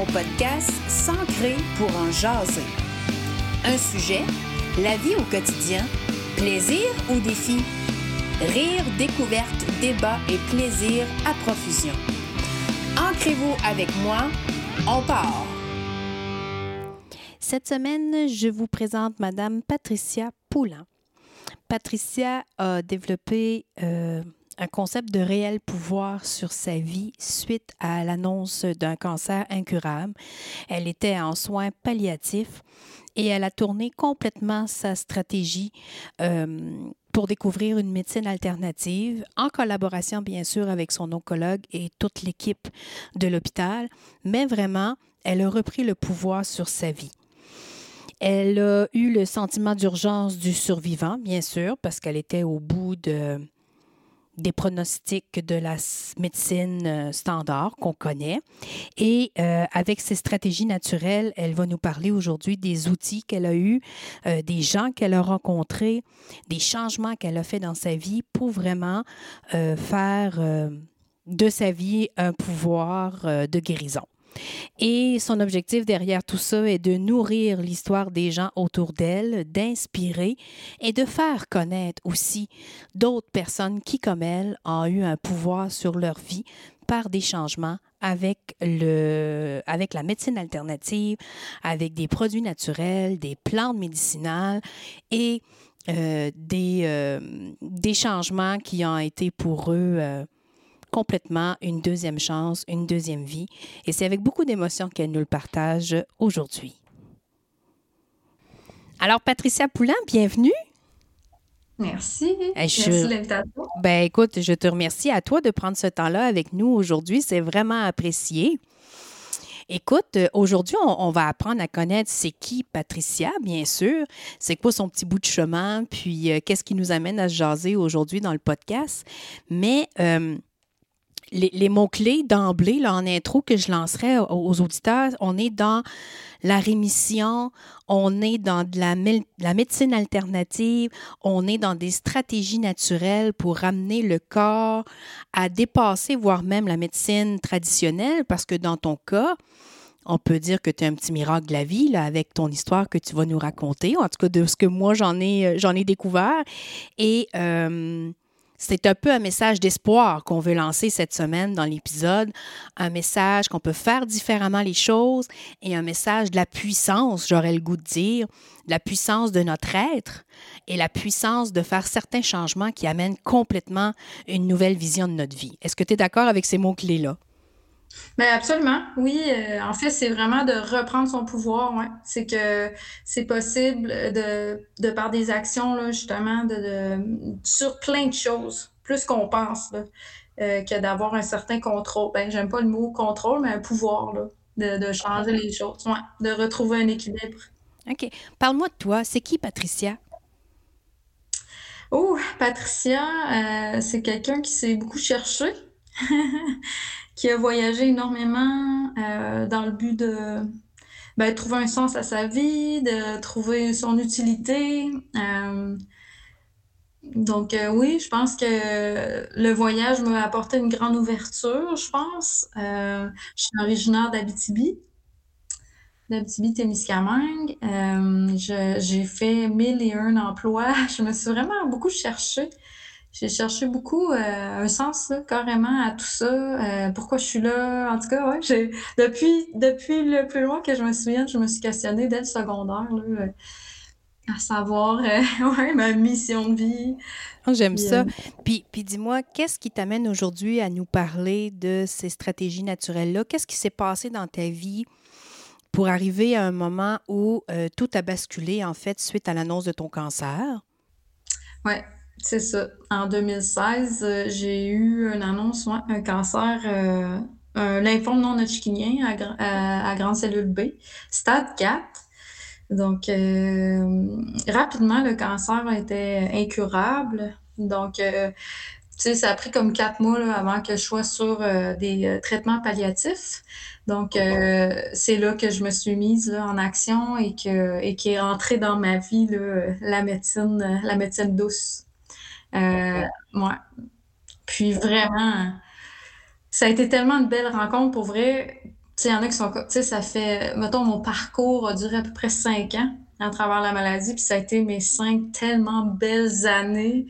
mon podcast S'ancrer pour en jaser. Un sujet, la vie au quotidien, plaisir ou défi? Rire, découverte, débat et plaisir à profusion. Ancrez-vous avec moi, on part! Cette semaine, je vous présente Madame Patricia Poulain. Patricia a développé euh, un concept de réel pouvoir sur sa vie suite à l'annonce d'un cancer incurable. Elle était en soins palliatifs et elle a tourné complètement sa stratégie euh, pour découvrir une médecine alternative, en collaboration bien sûr avec son oncologue et toute l'équipe de l'hôpital, mais vraiment, elle a repris le pouvoir sur sa vie. Elle a eu le sentiment d'urgence du survivant, bien sûr, parce qu'elle était au bout de, des pronostics de la médecine euh, standard qu'on connaît. Et euh, avec ses stratégies naturelles, elle va nous parler aujourd'hui des outils qu'elle a eus, euh, des gens qu'elle a rencontrés, des changements qu'elle a fait dans sa vie pour vraiment faire de sa vie un pouvoir de guérison. Et son objectif derrière tout ça est de nourrir l'histoire des gens autour d'elle, d'inspirer et de faire connaître aussi d'autres personnes qui, comme elle, ont eu un pouvoir sur leur vie par des changements avec, le, avec la médecine alternative, avec des produits naturels, des plantes médicinales et euh, des, euh, des changements qui ont été pour eux euh, complètement une deuxième chance, une deuxième vie. Et c'est avec beaucoup d'émotion qu'elle nous le partage aujourd'hui. Alors, Patricia Poulain, bienvenue. Merci. Merci de l'invitation. Ben, écoute, je te remercie à toi de prendre ce temps-là avec nous aujourd'hui. C'est vraiment apprécié. Écoute, aujourd'hui, on, va apprendre à connaître c'est qui Patricia, bien sûr. C'est quoi son petit bout de chemin, puis euh, qu'est-ce qui nous amène à se jaser aujourd'hui dans le podcast. Mais euh, les, mots-clés d'emblée, en intro, que je lancerai aux auditeurs, on est dans la rémission, on est dans de la, médecine alternative, on est dans des stratégies naturelles pour ramener le corps à dépasser, voire même la médecine traditionnelle, parce que dans ton cas, on peut dire que tu es un petit miracle de la vie là, avec ton histoire que tu vas nous raconter, en tout cas de ce que moi j'en ai, j'en ai découvert. Et euh, c'est un peu un message d'espoir qu'on veut lancer cette semaine dans l'épisode, un message qu'on peut faire différemment les choses et un message de la puissance, j'aurais le goût de dire, de la puissance de notre être et la puissance de faire certains changements qui amènent complètement une nouvelle vision de notre vie. Est-ce que tu es d'accord avec ces mots-clés-là? Mais absolument, oui. Euh, en fait, c'est vraiment de reprendre son pouvoir. Ouais. C'est que c'est possible de, de, par des actions, là, justement, de, sur plein de choses, plus qu'on pense, euh, que d'avoir un certain contrôle. Ben, j'aime pas le mot contrôle, mais un pouvoir là, de, de changer les choses, ouais, de retrouver un équilibre. OK. Parle-moi de toi. C'est qui Patricia? Oh, Patricia, euh, c'est quelqu'un qui s'est beaucoup cherché. qui a voyagé énormément euh, dans le but de ben, trouver un sens à sa vie, de trouver son utilité. Euh, donc euh, oui, je pense que le voyage m'a apporté une grande ouverture, je pense. je suis originaire d'Abitibi, d'Abitibi-Témiscamingue. j'ai fait mille et un emplois. Je me suis vraiment beaucoup cherchée j'ai cherché beaucoup euh, un sens carrément à tout ça. Euh, pourquoi je suis là? En tout cas, ouais, j'ai depuis depuis le plus loin que je me souviens, je me suis questionnée dès le secondaire là, euh, à savoir ouais, ma mission de vie. Oh, j'aime ça. Puis, puis dis-moi, qu'est-ce qui t'amène aujourd'hui à nous parler de ces stratégies naturelles-là? Qu'est-ce qui s'est passé dans ta vie pour arriver à un moment où tout a basculé, en fait, suite à l'annonce de ton cancer? Ouais, c'est ça. En 2016, euh, j'ai eu une annonce, un cancer, euh, un lymphome non hodgkinien à, grande cellule B, stade 4. Donc, euh, rapidement, le cancer était incurable. Donc, tu sais, ça a pris comme quatre mois avant que je sois sur des traitements palliatifs. Donc, c'est là que je me suis mise en action et que et qui est rentrée dans ma vie la médecine, la médecine douce. Euh, ouais. Puis vraiment, ça a été tellement une belle rencontre pour vrai. sais, il y en a qui sont, tu sais, ça fait, mettons, mon parcours a duré à peu près cinq ans à travers la maladie, puis ça a été mes cinq tellement belles années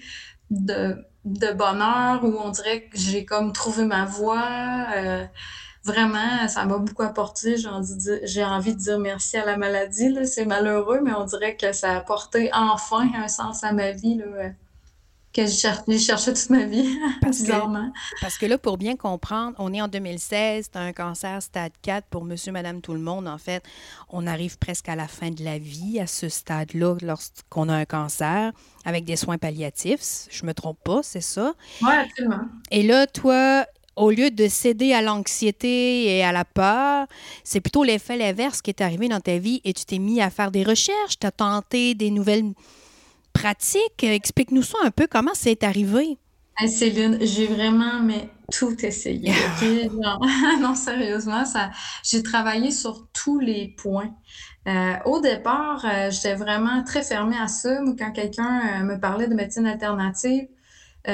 de, de bonheur où on dirait que j'ai comme trouvé ma voie. Euh, vraiment, ça m'a beaucoup apporté. J'ai envie, de dire, envie de dire merci à la maladie. C'est malheureux, mais on dirait que ça a apporté enfin un sens à ma vie. Là que j'ai cherché toute ma vie, parce bizarrement. Que, parce que là, pour bien comprendre, on est en 2016, tu as un cancer stade 4 pour monsieur, madame, tout le monde. En fait, on arrive presque à la fin de la vie à ce stade-là lorsqu'on a un cancer avec des soins palliatifs. Je me trompe pas, c'est ça? Oui, absolument. Et là, toi, au lieu de céder à l'anxiété et à la peur, c'est plutôt l'effet l'inverse qui est arrivé dans ta vie et tu t'es mis à faire des recherches, tu as tenté des nouvelles pratique. Explique-nous ça un peu, comment c'est arrivé? Céline, j'ai vraiment mais tout essayé. non, sérieusement, ça, j'ai travaillé sur tous les points. Euh, au départ, euh, j'étais vraiment très fermée à ça. quand quelqu'un euh, me parlait de médecine alternative, tu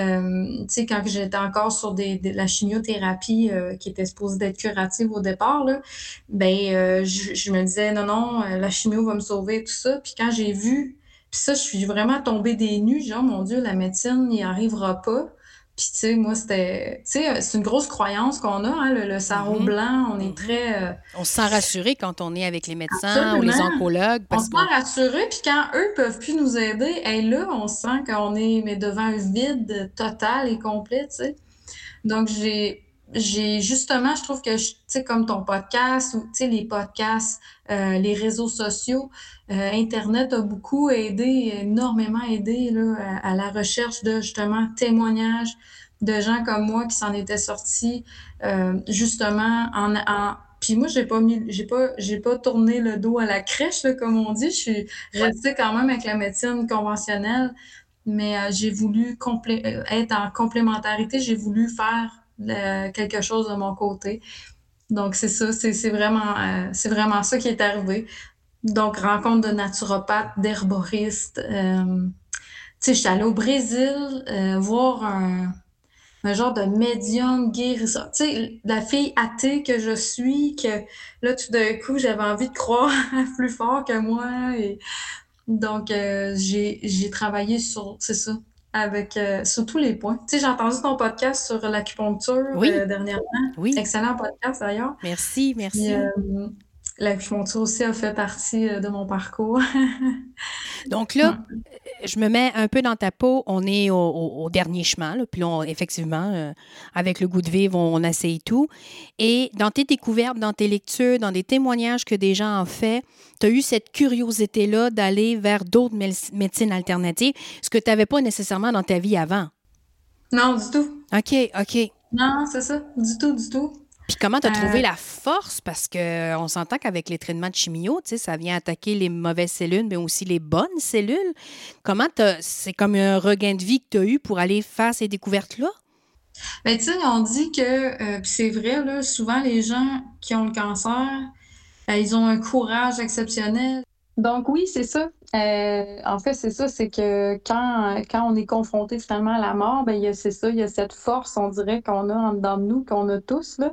sais, quand j'étais encore sur des, la chimiothérapie qui était supposée d'être curative au départ, là, ben, je, je, me disais non, non, la chimio va me sauver, tout ça. Puis quand j'ai vu puis ça, je suis vraiment tombée des nues, genre, mon Dieu, la médecine n'y arrivera pas. Puis, tu sais, moi, c'était. Tu sais, c'est une grosse croyance qu'on a, hein, le, sarreau mm-hmm. blanc. On est très. Euh, on se sent rassuré quand on est avec les médecins ou les oncologues. on se sent rassuré, puis quand eux peuvent plus nous aider, et là, on sent qu'on est mais devant un vide total et complet, tu sais. Donc, j'ai j'ai justement, je trouve que, tu sais, comme ton podcast ou, tu sais, les podcasts, euh, les réseaux sociaux, euh, Internet a beaucoup aidé, énormément aidé là, à, la recherche de, justement, témoignages de gens comme moi qui s'en étaient sortis, euh, justement, en, en puis moi, j'ai pas mis, pas, pas tourné le dos à la crèche, là, comme on dit. Je suis restée quand même avec la médecine conventionnelle, mais j'ai voulu être en complémentarité. J'ai voulu faire quelque chose de mon côté. Donc, c'est ça, c'est vraiment, euh, vraiment ça qui est arrivé. Donc, rencontre de naturopathes, d'herboristes. Euh, tu sais, je suis allée au Brésil euh, voir un, genre de médium guérisseur. Tu sais, la fille athée que je suis, que là, tout d'un coup, j'avais envie de croire plus fort que moi. Donc, j'ai travaillé sur, c'est ça, avec euh, sur tous les points. Tu sais, j'ai entendu ton podcast sur l'acupuncture euh, dernièrement. Oui. Excellent podcast d'ailleurs. Merci, merci. Euh, l'acupuncture aussi a fait partie de mon parcours. Donc là, je me mets un peu dans ta peau. On est au, dernier chemin, puis on, effectivement, avec le goût de vivre, on, essaye tout. Et dans tes découvertes, dans tes lectures, dans des témoignages que des gens ont fait, tu as eu cette curiosité-là d'aller vers d'autres médecines alternatives, ce que tu n'avais pas nécessairement dans ta vie avant. Non, du tout. OK, OK. Non, c'est ça. Du tout, du tout. Puis comment tu as trouvé euh, la force? Parce qu'on s'entend qu'avec les traitements de chimio, ça vient attaquer les mauvaises cellules, mais aussi les bonnes cellules. Comment c'est comme un regain de vie que tu as eu pour aller faire ces découvertes-là? Bien, tu sais, on dit que, euh, c'est vrai, là, souvent les gens qui ont le cancer, ben, ils ont un courage exceptionnel. Donc oui, c'est ça. Euh, en fait, c'est ça, c'est que quand, quand on est confronté finalement à la mort, ben, c'est ça, il y a cette force, on dirait, qu'on a en dedans de nous, qu'on a tous, là,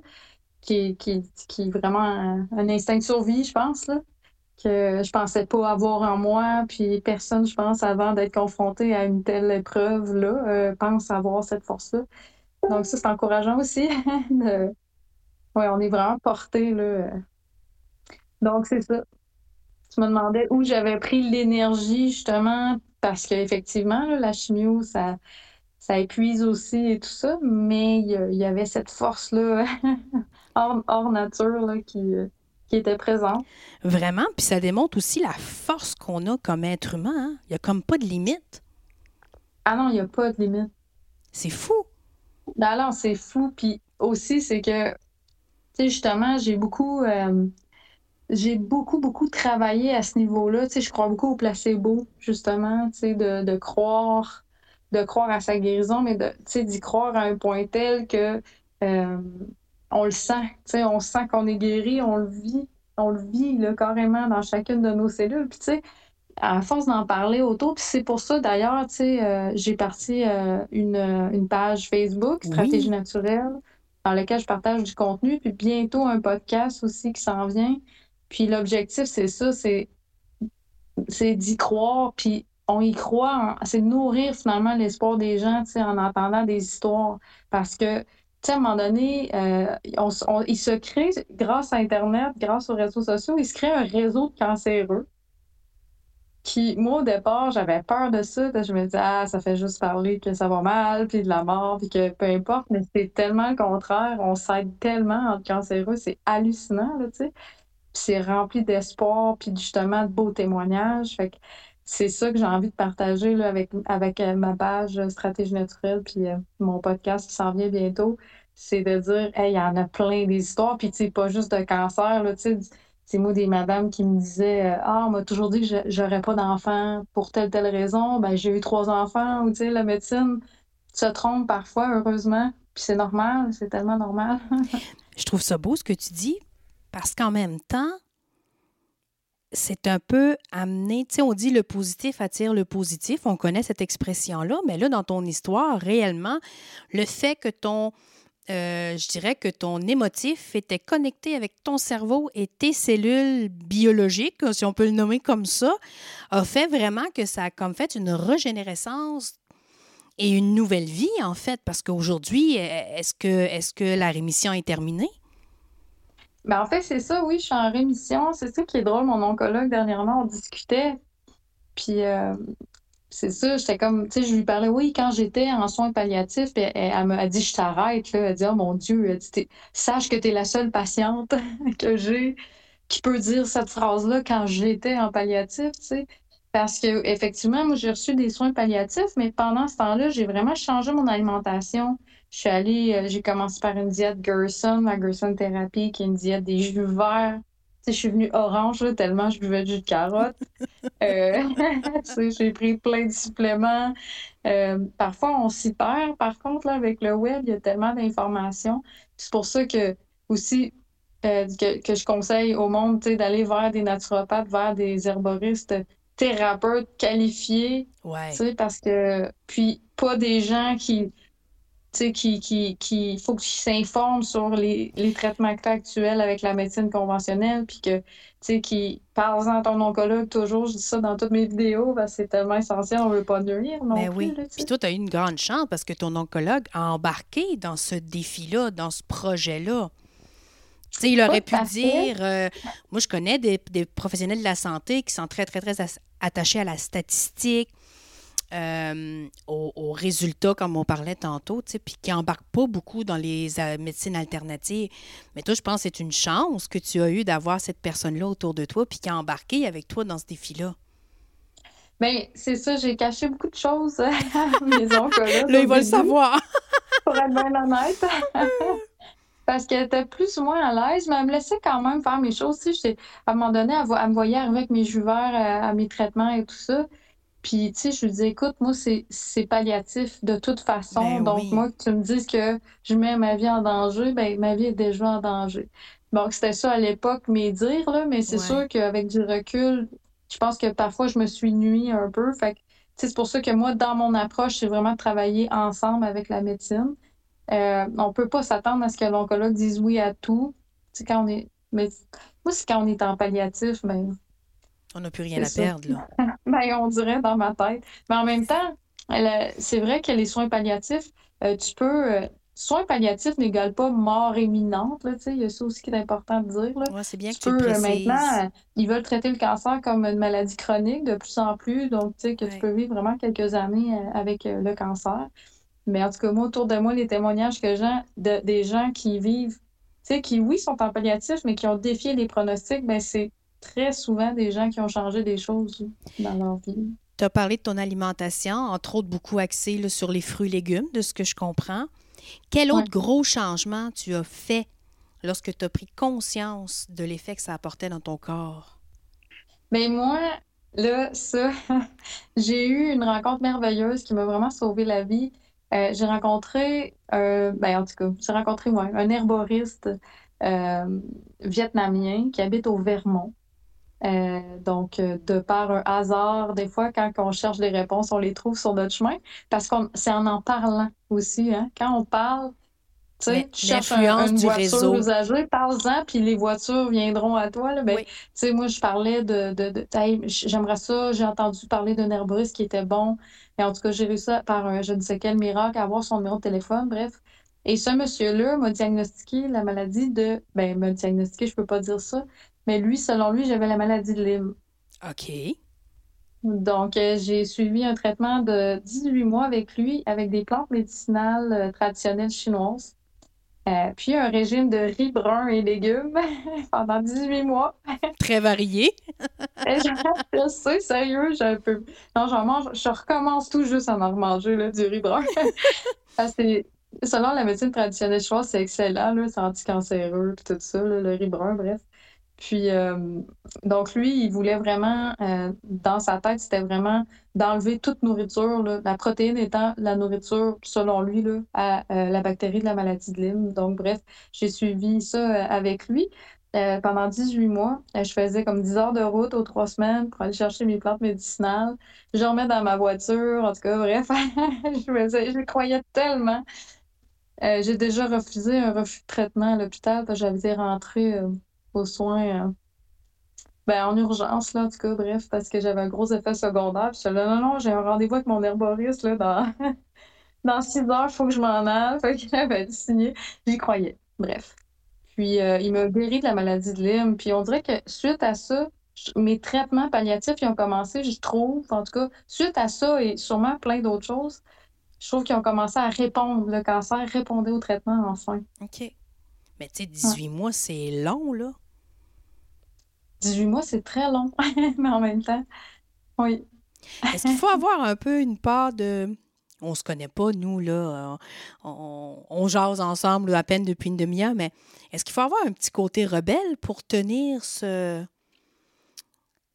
qui, qui, qui est vraiment un, instinct de survie, je pense, là, que je pensais pas avoir en moi, puis personne, je pense, avant d'être confronté à une telle épreuve, là, euh, pense avoir cette force-là. Donc ça, c'est encourageant aussi. Oui, on est vraiment porté, là. Donc c'est ça tu me demandais où j'avais pris l'énergie, justement, parce qu'effectivement, la chimio, ça, ça épuise aussi et tout ça, mais il y, avait cette force-là hors, nature qui, qui était présente. Vraiment, puis ça démontre aussi la force qu'on a comme être humain. Hein. Il n'y a comme pas de limite. Ah non, il n'y a pas de limite. C'est fou. Ben non, c'est fou. Puis aussi, c'est que, tu sais, justement, j'ai beaucoup. Euh, j'ai beaucoup, beaucoup travaillé à ce niveau-là. Tu sais, je crois beaucoup au placebo, justement, tu sais, de, de croire, de croire à sa guérison, mais de, tu sais, d'y croire à un point tel que euh, on le sent. Tu sais, on sent qu'on est guéri, on le vit, on le vit là, carrément dans chacune de nos cellules. Puis, tu sais, à force d'en parler autour, puis c'est pour ça d'ailleurs, tu sais, euh, j'ai parti euh, une, une, page Facebook, Stratégie naturelle, dans lequel je partage du contenu, puis bientôt un podcast aussi qui s'en vient. Puis l'objectif, c'est ça, c'est c'est d'y croire, puis on y croit, c'est de nourrir finalement l'espoir des gens, en entendant des histoires. Parce que, à un moment donné, euh, il se crée, grâce à Internet, grâce aux réseaux sociaux, il se crée un réseau de cancéreux qui, moi, au départ, j'avais peur de ça. Je me disais, ah, ça fait juste parler que ça va mal, puis de la mort, puis que peu importe. Mais c'est tellement le contraire. On s'aide tellement entre cancéreux. C'est hallucinant, tu sais. C'est rempli d'espoir, puis justement de beaux témoignages. Fait que c'est ça que j'ai envie de partager là, avec, avec euh, ma page Stratégie naturelle, puis euh, mon podcast qui s'en vient bientôt. C'est de dire, hey, il y en a plein des histoires, puis tu sais, pas juste de cancer, tu sais c'est moi des madames qui me disaient euh, Ah, on m'a toujours dit que j'aurais pas d'enfants pour telle telle raison. Ben, j'ai eu trois enfants, ou tu sais, la médecine se trompe parfois, heureusement. Puis c'est normal, c'est tellement normal. Je trouve ça beau ce que tu dis, parce qu'en même temps, c'est un peu amené, tu sais, on dit le positif attire le positif, on connaît cette expression-là, mais là, dans ton histoire, réellement, le fait que ton, euh, je dirais que ton émotif était connecté avec ton cerveau et tes cellules biologiques, si on peut le nommer comme ça, a fait vraiment que ça a comme fait une régénérescence et une nouvelle vie, en fait, parce qu'aujourd'hui, est-ce que, est que la rémission est terminée? Ben en fait, c'est ça, oui, je suis en rémission. C'est ça qui est drôle. Mon oncologue, dernièrement, on discutait. Puis, euh, c'est ça, j'étais comme, tu sais, je lui parlais, oui, quand j'étais en soins palliatifs, elle, elle, m'a dit, je t'arrête, là. Elle dit, oh mon Dieu, sache que tu es la seule patiente que j'ai qui peut dire cette phrase-là quand j'étais en palliatif, tu sais. Parce que, effectivement, moi, j'ai reçu des soins palliatifs, mais pendant ce temps-là, j'ai vraiment changé mon alimentation. Je suis allée, euh, j'ai commencé par une diète Gerson, ma Gerson thérapie, qui est une diète des jus verts je suis venue orange tellement je buvais du jus de carotte. Euh, j'ai pris plein de suppléments. Euh, parfois, on s'y perd. Par contre, là, avec le web, il y a tellement d'informations. C'est pour ça que aussi euh, que, je conseille au monde d'aller vers des naturopathes, vers des herboristes, thérapeutes qualifiés. Ouais. Parce que, puis, pas des gens qui qui, qui, qui faut qu'ils s'informent sur les, les, traitements actuels avec la médecine conventionnelle, puis que, tu sais, qui parle en ton oncologue toujours, je dis ça dans toutes mes vidéos, parce que c'est tellement essentiel, on veut pas nuire non Mais plus. oui. puis toi, tu as eu une grande chance parce que ton oncologue a embarqué dans ce défi-là, dans ce projet-là. Tu sais, il aurait pu dire, euh, moi je connais des, des, professionnels de la santé qui sont très, très, très attachés à la statistique, euh, aux, résultats, comme on parlait tantôt, puis qui n'embarquent pas beaucoup dans les euh, médecines alternatives. Mais toi, je pense que c'est une chance que tu as eu d'avoir cette personne-là autour de toi, puis qui a embarqué avec toi dans ce défi-là. Bien, c'est ça, j'ai caché beaucoup de choses à mes oncles. Là, ils vont le savoir. pour être bien honnête. Parce qu'elle était plus ou moins à l'aise, mais elle me laissait quand même faire mes choses. à un moment donné, elle, me voyait arriver avec mes jus verts à, à mes traitements et tout ça. Puis, tu sais, je lui dis, écoute, moi, c'est palliatif de toute façon. Ben donc, moi, que tu me dises que je mets ma vie en danger, ben ma vie est déjà en danger. Donc, c'était ça à l'époque, mes dires, là, mais c'est sûr qu'avec du recul, je pense que parfois, je me suis nuit un peu. Fait que, c'est pour ça que moi, dans mon approche, c'est vraiment de travailler ensemble avec la médecine. Euh, on peut pas s'attendre à ce que l'oncologue dise oui à tout. Tu quand on est. Mais moi, c'est quand on est en palliatif, ben, on n'a plus rien à perdre, là. ben, on dirait dans ma tête. Mais en même temps, c'est vrai que les soins palliatifs, euh, tu peux. Euh, soins palliatifs n'égalent pas mort imminente. Là, il y a ça aussi qui est important de dire. Là. c'est bien que tu peux, euh, Maintenant, ils veulent traiter le cancer comme une maladie chronique de plus en plus. Donc, tu sais, que tu peux vivre vraiment quelques années avec le cancer. Mais en tout cas, moi, autour de moi, les témoignages que j'ai de, des gens qui vivent, tu sais, qui, oui, sont en palliatif, mais qui ont défié les pronostics, ben c'est très souvent des gens qui ont changé des choses dans leur vie. Tu as parlé de ton alimentation, entre autres beaucoup axé sur les fruits et légumes, de ce que je comprends. Quel autre gros changement tu as fait lorsque tu as pris conscience de l'effet que ça apportait dans ton corps? Bien, moi, là, ça, j'ai eu une rencontre merveilleuse qui m'a vraiment sauvé la vie. Euh, j'ai rencontré, euh, ben, en tout cas, j'ai rencontré moi, un herboriste euh, vietnamien qui habite au Vermont. Euh, donc, euh, de par un hasard, des fois, quand on cherche des réponses, on les trouve sur notre chemin, parce que c'est en en parlant aussi. Hein? Quand on parle, Tu sais, tu cherches une voiture usagée, parle-en, puis les voitures viendront à toi. Là. Ben, Tu sais, moi, je parlais de... de, de J'aimerais ça, j'ai entendu parler d'un Airbus qui était bon. Et en tout cas, j'ai réussi par un je ne sais quel miracle à avoir son numéro de téléphone, bref. Et ce monsieur-là m'a diagnostiqué la maladie de... Ben, m'a diagnostiqué, je peux pas dire ça, mais lui, selon lui, j'avais la maladie de Lyme. OK. Donc, euh, j'ai suivi un traitement de 18 mois avec lui, avec des plantes médicinales euh, traditionnelles chinoises. Euh, puis un régime de riz brun et légumes pendant 18 mois. Très varié. je sais, sérieux, j'ai un peu. Non, j'en mange, je recommence tout juste à en remanger là, du riz brun. selon la médecine traditionnelle chinoise, c'est excellent, c'est anticancéreux, tout ça, le riz brun, bref. Puis, euh, donc lui, il voulait vraiment, euh, dans sa tête, c'était vraiment d'enlever toute nourriture, la protéine étant la nourriture, selon lui, là, à euh, la bactérie de la maladie de Lyme. Donc, bref, j'ai suivi ça avec lui. pendant 18 mois, je faisais comme 10 heures de route aux trois semaines pour aller chercher mes plantes médicinales. Je remets dans ma voiture, en tout cas, bref, je, croyais tellement. j'ai déjà refusé un refus de traitement à l'hôpital parce que j'avais rentré aux soins. Euh, ben, en urgence, là, en tout cas, bref, parce que j'avais un gros effet secondaire. Puis je là, non, non, j'ai un rendez-vous avec mon herboriste, là, dans, dans six heures, il faut que je m'en aille. Fait qu'il avait signé. J'y croyais. Bref. Puis, euh, il m'a guéri de la maladie de Lyme. Puis, on dirait que suite à ça, mes traitements palliatifs, ils ont commencé, je trouve, en tout cas, suite à ça et sûrement plein d'autres choses, je trouve qu'ils ont commencé à répondre. Le cancer répondait au traitement enfin. OK. Mais tu sais, 18 mois, c'est long, là. 18 mois, c'est très long, mais en même temps, oui. Est-ce qu'il faut avoir un peu une part de. On se connaît pas, nous, là. On, on jase ensemble à peine depuis une demi-heure, mais est-ce qu'il faut avoir un petit côté rebelle pour tenir ce.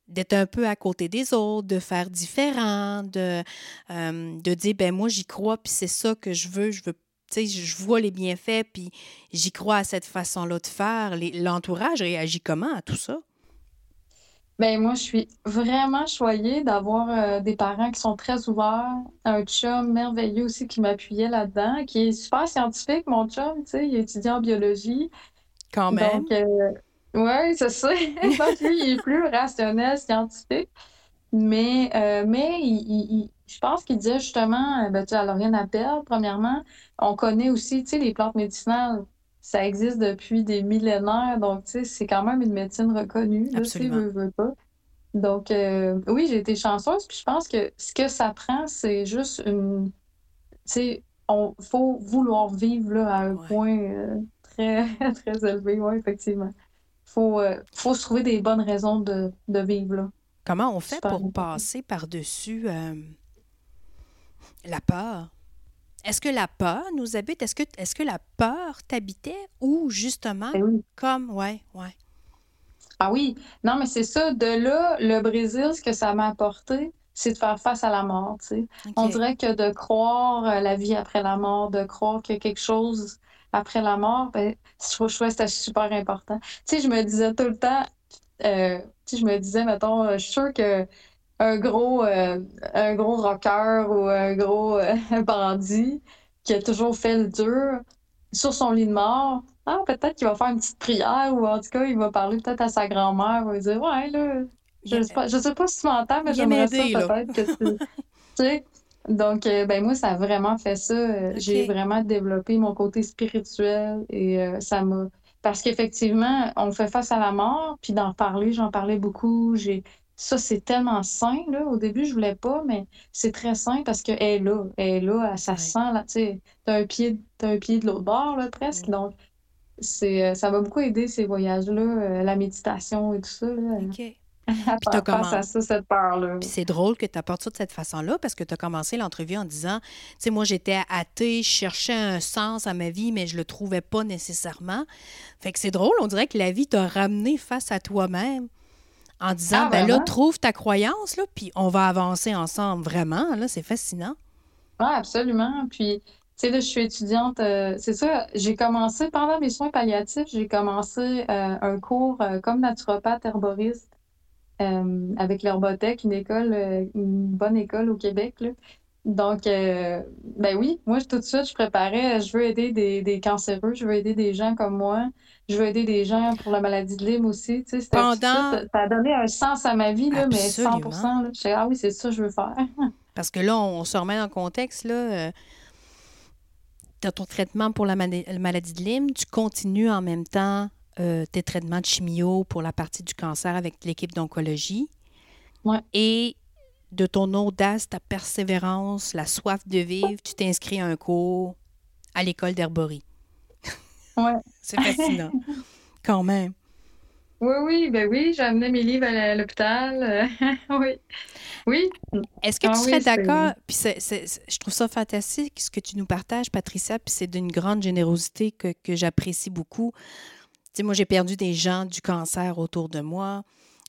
d'être un peu à côté des autres, de faire différent, de, euh, de dire, ben moi, j'y crois, puis c'est ça que je veux, je veux tu sais, je vois les bienfaits, puis j'y crois à cette façon-là de faire. L'entourage réagit comment à tout ça? Ben moi, je suis vraiment choyée d'avoir euh, des parents qui sont très ouverts, un chum merveilleux aussi qui m'appuyait là-dedans, qui est super scientifique, mon chum, tu sais, il est étudiant en biologie. Quand même. Donc, euh, oui, c'est ça. Donc, lui, il est plus rationnel, scientifique. Mais, euh, mais il, je pense qu'il disait justement, ben, tu n'as rien à perdre, premièrement. On connaît aussi, tu sais, les plantes médicinales ça existe depuis des millénaires, donc tu sais, c'est quand même une médecine reconnue, là, veux, veux pas. Donc, euh, oui, j'ai été chanceuse, puis je pense que ce que ça prend, c'est juste une. Tu sais, il faut vouloir vivre là, à un point euh, très, très élevé, oui, effectivement. Il faut, euh, faut se trouver des bonnes raisons de, de vivre là. Comment on fait pour passer par-dessus la peur? Est-ce que la peur nous habite? Est-ce que, est que la peur t'habitait? Ou justement ben comme, ouais, ouais. Ah oui, non, mais c'est ça. De là, le Brésil, ce que ça m'a apporté, c'est de faire face à la mort. Tu sais. On dirait que de croire euh, la vie après la mort, de croire qu'il y a quelque chose après la mort, ben, je, trouve que c'était super important. Tu sais, je me disais tout le temps, euh, tu sais, je me disais, mettons, euh, je suis sûre que un gros, euh, un gros rocker ou un gros euh, bandit qui a toujours fait le dur sur son lit de mort. Ah, peut-être qu'il va faire une petite prière ou en tout cas, il va parler peut-être à sa grand-mère. Il va dire Ouais, là, je sais pas, je sais pas si tu m'entends, mais j'aimerais ça peut-être que tu. tu sais? Donc, euh, ben moi, ça a vraiment fait ça. J'ai vraiment développé mon côté spirituel et ça m'a. Parce qu'effectivement, on fait face à la mort, puis d'en parler, j'en parlais beaucoup. J'ai ça, c'est tellement sain, là. Au début, je voulais pas, mais c'est très sain parce qu'elle est là. Elle est là, ça sent, là, tu sais, t'as un pied, un pied de l'autre bord, là, presque. Donc, c'est, euh, ça m'a beaucoup aidé, ces voyages-là, euh, la méditation et tout ça, là. OK. Puis commencé... à ça, cette peur-là. Puis c'est drôle que tu apportes ça de cette façon-là parce que tu as commencé l'entrevue en disant, tu sais, moi, j'étais athée, je cherchais un sens à ma vie, mais je le trouvais pas nécessairement. Fait que c'est drôle, on dirait que la vie t'a ramené face à toi-même en disant, ah, ben là, trouve ta croyance, là, puis on va avancer ensemble. Vraiment, là, c'est fascinant. Oui, absolument. Puis, tu sais, là, je suis étudiante. Euh, c'est ça, j'ai commencé, pendant mes soins palliatifs, j'ai commencé euh, un cours euh, comme naturopathe herboriste avec l'Herbothèque, une école, une bonne école au Québec. Là. Donc, euh, ben oui, moi, tout de suite, je préparais, je veux aider des, des cancéreux, je veux aider des gens comme moi, je veux aider des gens pour la maladie de Lyme aussi. Tu sais, Pendant... ça a donné un sens à ma vie, là, mais 100 là, je Ah oui, c'est ça que je veux faire. Parce que là, on se remet en contexte, là. Euh, dans ton traitement pour la maladie de Lyme, tu continues en même temps euh, tes traitements de chimio pour la partie du cancer avec l'équipe d'oncologie. Ouais. Et de ton audace, ta persévérance, la soif de vivre, tu t'inscris à un cours à l'école d'herborie. Ouais. C'est fascinant. Quand même. Oui, oui, ben oui, j'ai amené mes livres à l'hôpital. oui. Oui. Est-ce que tu ah serais d'accord? Puis je trouve ça fantastique ce que tu nous partages, Patricia, puis c'est d'une grande générosité que, que j'apprécie beaucoup. Tu sais, moi, j'ai perdu des gens du cancer autour de moi.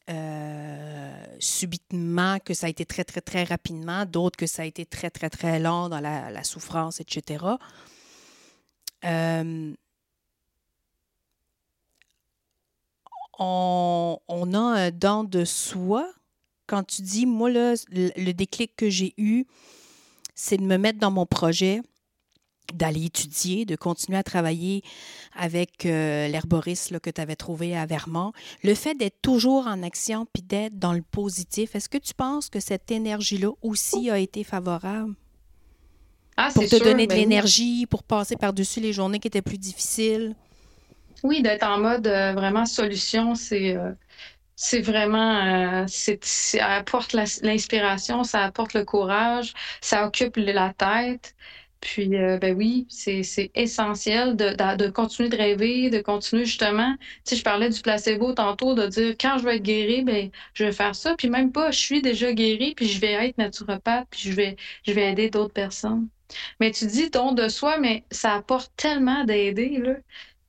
Euh, subitement, que ça a été très, très, très rapidement, d'autres que ça a été très, très, très long dans la, souffrance, etc. Euh, on, on, a un don de soi. Quand tu dis, moi, là, le déclic que j'ai eu, c'est de me mettre dans mon projet, d'aller étudier, de continuer à travailler avec euh, l'herboriste que tu avais trouvé à Vermont. Le fait d'être toujours en action puis d'être dans le positif, est-ce que tu penses que cette énergie-là aussi a été favorable? Ah, pour te donner de ben l'énergie, pour passer par-dessus les journées qui étaient plus difficiles? Oui, d'être en mode euh, vraiment solution, c'est. Euh, vraiment, ça apporte l'inspiration, ça apporte le courage, ça occupe la tête. Puis, euh, ben oui, c'est essentiel de, de, continuer de rêver, de continuer justement. Tu je parlais du placebo tantôt, de dire quand je vais être guéri, ben je vais faire ça. Puis même pas, je suis déjà guéri, puis je vais être naturopathe, puis je vais, je vais aider d'autres personnes. Mais tu dis don de soi, mais ça apporte tellement d'aider, là.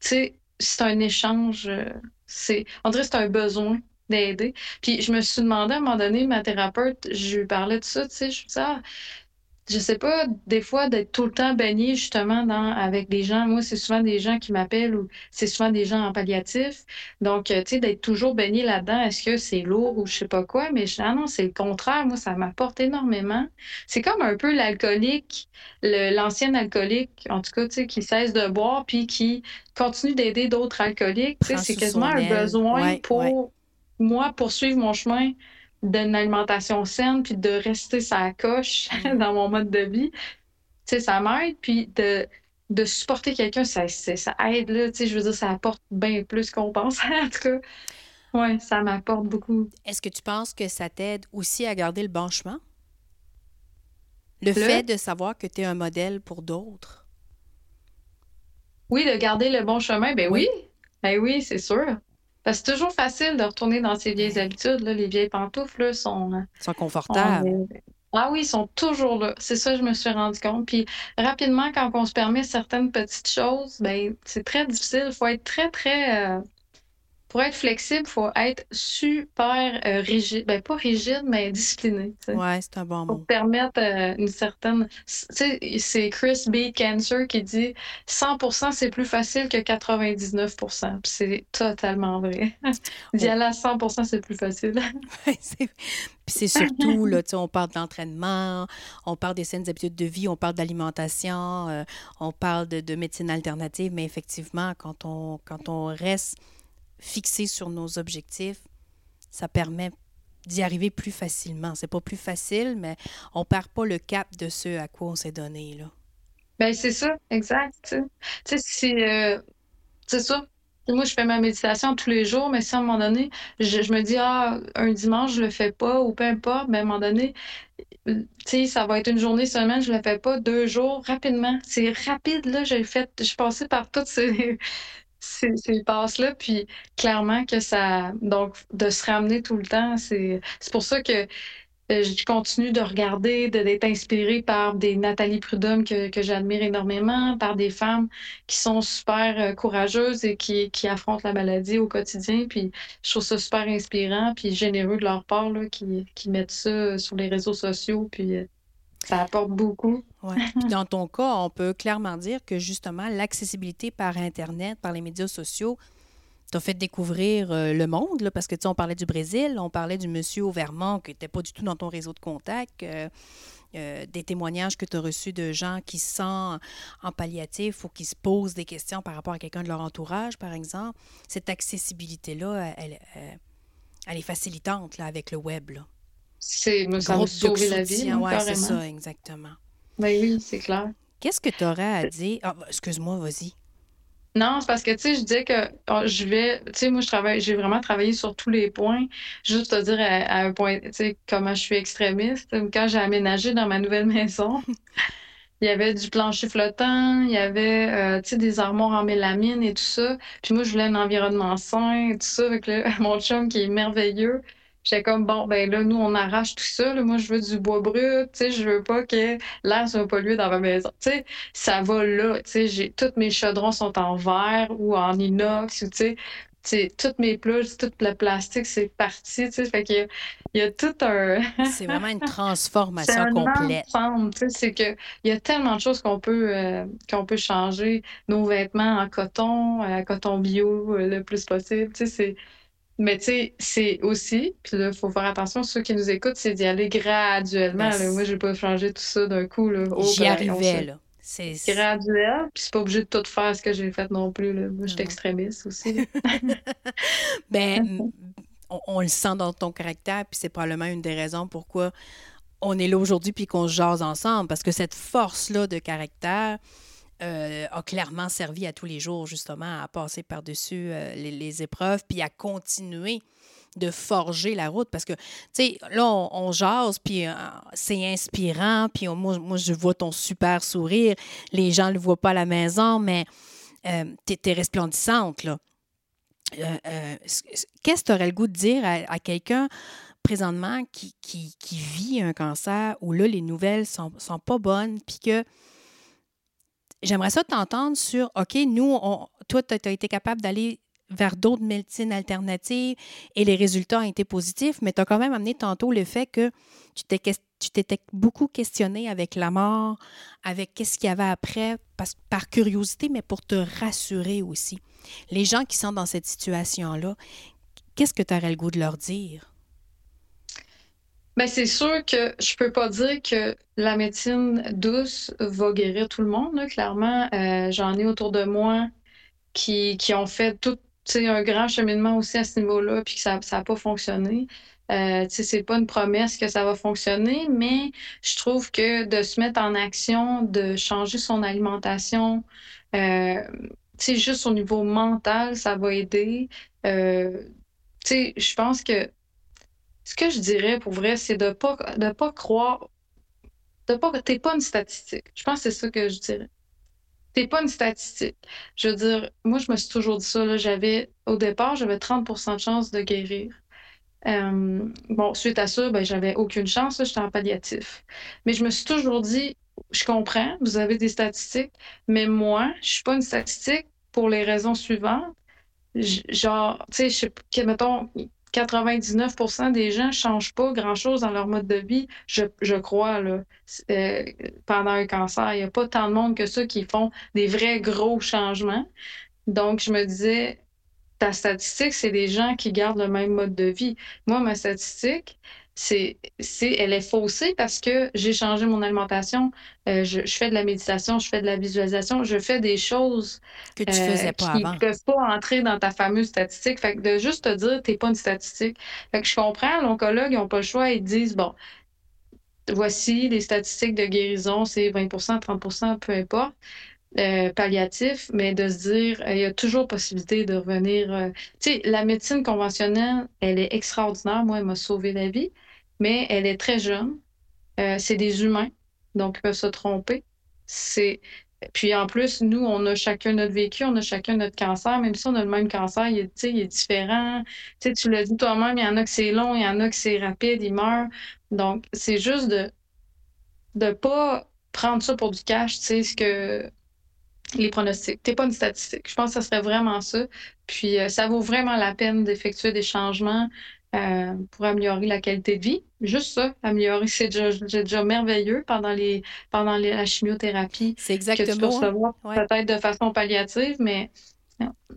Tu sais, c'est un échange. Euh, c'est, on dirait que c'est un besoin d'aider. Puis je me suis demandé à un moment donné, ma thérapeute, je lui parlais de ça, tu sais, je me disais, ah, je sais pas, des fois, d'être tout le temps baigné justement dans, avec des gens. Moi, c'est souvent des gens qui m'appellent ou c'est souvent des gens en palliatif. Donc, euh, tu sais, d'être toujours baigné là-dedans, est-ce que c'est lourd ou je sais pas quoi? Mais je, ah non, c'est le contraire. Moi, ça m'apporte énormément. C'est comme un peu l'alcoolique, l'ancien alcoolique, en tout cas, tu sais, qui cesse de boire puis qui continue d'aider d'autres alcooliques. Tu sais, c'est quasiment un besoin pour moi poursuivre mon chemin d'une alimentation saine, puis de rester sa coche mm. dans mon mode de vie, tu sais, ça m'aide. Puis de, de supporter quelqu'un, ça, ça aide, là. Tu sais, je veux dire, ça apporte bien plus qu'on pense, en tout cas. Oui, ça m'apporte beaucoup. Est-ce que tu penses que ça t'aide aussi à garder le bon chemin? Le, fait de savoir que tu es un modèle pour d'autres? Oui, de garder le bon chemin, ben oui. oui. Ben oui, c'est sûr c'est toujours facile de retourner dans ses vieilles habitudes. Les vieilles pantoufles sont, euh, sont confortables. Ah oui, ils sont toujours là. C'est ça, je me suis rendu compte. Puis rapidement, quand on se permet certaines petites choses, ben c'est très difficile. Il faut être très, très euh, pour être flexible, il faut être super euh, rigide. Ben, pas rigide, mais discipliné. Oui, c'est un bon mot. Pour permettre euh, une certaine. C'est Chris B. Cancer qui dit 100% c'est plus facile que 99% c'est totalement vrai. D'y aller à 100% c'est plus facile. Puis c'est surtout, là, on parle d'entraînement, on parle des saines habitudes de vie, on parle d'alimentation, euh, on parle de, de, médecine alternative, mais effectivement, quand on, quand on reste fixer sur nos objectifs, ça permet d'y arriver plus facilement. C'est pas plus facile, mais on perd pas le cap de ce à quoi on s'est donné. Là. Ben, c'est ça, exact. Tu sais, euh, c'est ça. Moi, je fais ma méditation tous les jours, mais si à un moment donné, je, me dis, ah, un dimanche, je le fais pas, ou peu importe, mais à un moment donné, tu sais, ça va être une journée semaine, je le fais pas, deux jours, rapidement. C'est rapide, là, j'ai fait, je suis passée par toutes ces, ces, ces passes-là. Puis clairement que ça. Donc, de se ramener tout le temps, c'est pour ça que euh, je continue de regarder, d'être inspirée par des Nathalie Prudhomme que, que j'admire énormément, par des femmes qui sont super euh, courageuses et qui, qui, affrontent la maladie au quotidien. Puis je trouve ça super inspirant, puis généreux de leur part, là, qui, qui mettent ça sur les réseaux sociaux. Puis euh, ça apporte beaucoup. Ouais. dans ton cas, on peut clairement dire que justement, l'accessibilité par Internet, par les médias sociaux, t'as fait découvrir euh, le monde, là, parce que tu sais, on parlait du Brésil, on parlait du monsieur au Vermont qui n'était pas du tout dans ton réseau de contact. Euh, euh, des témoignages que tu as reçus de gens qui sont en palliatif ou qui se posent des questions par rapport à quelqu'un de leur entourage, par exemple. Cette accessibilité-là, elle, elle, est facilitante là, avec le web. Là. C'est, ça m'a sauvé la vie. Oui, c'est ça, exactement. Ben oui, c'est clair. Qu'est-ce que tu aurais à dire? Ah, excuse-moi, vas-y. Non, c'est parce que, tu sais, je disais que oh, je vais, tu sais, moi, je travaille, j'ai vraiment travaillé sur tous les points. Juste te dire à, un point, tu sais, comment je suis extrémiste. Quand j'ai aménagé dans ma nouvelle maison, il y avait du plancher flottant, il y avait, euh, tu sais, des armoires en mélamine et tout ça. Puis moi, je voulais un environnement sain et tout ça avec mon chum qui est merveilleux. J'étais comme, bon, ben là, nous, on arrache tout ça. Moi, je veux du bois brut. Tu sais, je veux pas que l'air soit pollué dans ma maison. Tu sais, ça va là. Tu sais, tous mes chaudrons sont en verre ou en inox. Ou, tu sais, toutes mes pluges, tout le plastique, c'est parti. Tu sais, fait qu'il y y a tout un. c'est vraiment une transformation un complète. C'est que il y a tellement de choses qu'on peut euh, qu'on peut changer. Nos vêtements en coton, en coton bio euh, le plus possible. Tu sais, c'est mais tu sais, c'est aussi, puis là, il faut faire attention, ceux qui nous écoutent, c'est d'y aller graduellement. Moi, je vais pas changer tout ça d'un coup. J'y arrivais, là. C'est graduel, puis c'est pas obligé de tout faire ce que j'ai fait non plus. Là. Moi, je suis extrémiste aussi. ben, on, on, le sent dans ton caractère, puis c'est probablement une des raisons pourquoi on est là aujourd'hui puis qu'on se jase ensemble, parce que cette force-là de caractère, euh, a clairement servi à tous les jours, justement, à passer par-dessus euh, les, épreuves, puis à continuer de forger la route. Parce que, tu sais, là, on, jase, puis euh, c'est inspirant, puis moi, je vois ton super sourire. Les gens ne le voient pas à la maison, mais tu es, resplendissante, là. Qu'est-ce que tu aurais le goût de dire à, quelqu'un présentement qui, qui, vit un cancer où là, les nouvelles sont, sont pas bonnes, puis que J'aimerais ça t'entendre sur, OK, nous, on, toi, tu as été capable d'aller vers d'autres médecines alternatives et les résultats ont été positifs, mais tu as quand même amené tantôt le fait que tu t'étais beaucoup questionné avec la mort, avec qu'est-ce qu'il y avait après, par curiosité, mais pour te rassurer aussi. Les gens qui sont dans cette situation-là, qu'est-ce que tu aurais le goût de leur dire? Ben, c'est sûr que je peux pas dire que la médecine douce va guérir tout le monde. Clairement, euh, j'en ai autour de moi qui, qui ont fait tout un grand cheminement aussi à ce niveau-là, puis que ça n'a pas fonctionné. Euh, c'est pas une promesse que ça va fonctionner, mais je trouve que de se mettre en action, de changer son alimentation, euh, juste au niveau mental, ça va aider. Euh, je pense que ce que je dirais pour vrai, c'est de pas, de pas croire, de pas, t'es pas une statistique. Je pense que c'est ça que je dirais. T'es pas une statistique. Je veux dire, moi, je me suis toujours dit ça. J'avais, au départ, j'avais 30 de chance de guérir. Euh, bon, suite à ça, ben, j'avais aucune chance. J'étais en palliatif. Mais je me suis toujours dit, je comprends, vous avez des statistiques, mais moi, je suis pas une statistique pour les raisons suivantes. Genre, tu sais, mettons, 99% des gens ne changent pas grand-chose dans leur mode de vie, je, je crois, là, euh, pendant un cancer. Il n'y a pas tant de monde que ça qui font des vrais gros changements. Donc, je me disais, ta statistique, c'est des gens qui gardent le même mode de vie. Moi, ma statistique, c'est, c'est, elle est faussée parce que j'ai changé mon alimentation, euh, je, fais de la méditation, je fais de la visualisation, je fais des choses que tu faisais euh, pas qui ne peuvent pas entrer dans ta fameuse statistique. Fait que de juste te dire, t'es pas une statistique. Fait que je comprends, l'oncologue, ils n'ont pas le choix, ils disent, bon, voici les statistiques de guérison, c'est 20% 30% peu importe. Euh, palliatif, mais de se dire, il y a toujours possibilité de revenir. tu sais, la médecine conventionnelle, elle est extraordinaire. Moi, elle m'a sauvé la vie mais elle est très jeune. Euh, c'est des humains, donc ils peuvent se tromper. C'est puis en plus, nous, on a chacun notre vécu, on a chacun notre cancer, même si on a le même cancer, il est, différent. tu l'as dit toi-même, il y en a que c'est long, il y en a que c'est rapide, il meurt. Donc, c'est juste de ne pas prendre ça pour du cash, tu sais, ce que les pronostics. T'es pas une statistique. Je pense que ça serait vraiment ça. Puis euh, ça vaut vraiment la peine d'effectuer des changements. Euh, pour améliorer la qualité de vie. Juste ça, améliorer, c'est déjà, merveilleux pendant, les, pendant la chimiothérapie. C'est exactement. Que tu peux recevoir peut-être de façon palliative, mais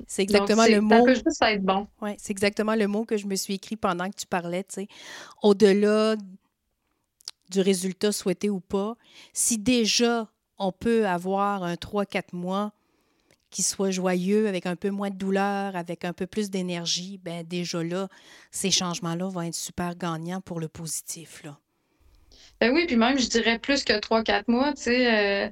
C'est exactement le mot. Ça peut juste être bon. Ouais, c'est exactement le mot que je me suis écrit pendant que tu parlais. Tu sais. Au-delà du résultat souhaité ou pas, si déjà on peut avoir un 3-4 mois qui soit joyeux, avec un peu moins de douleur, avec un peu plus d'énergie, ben déjà là, ces changements-là vont être super gagnants pour le positif. Là. Ben oui, puis même, je dirais plus que 3-4 mois, tu sais. Euh,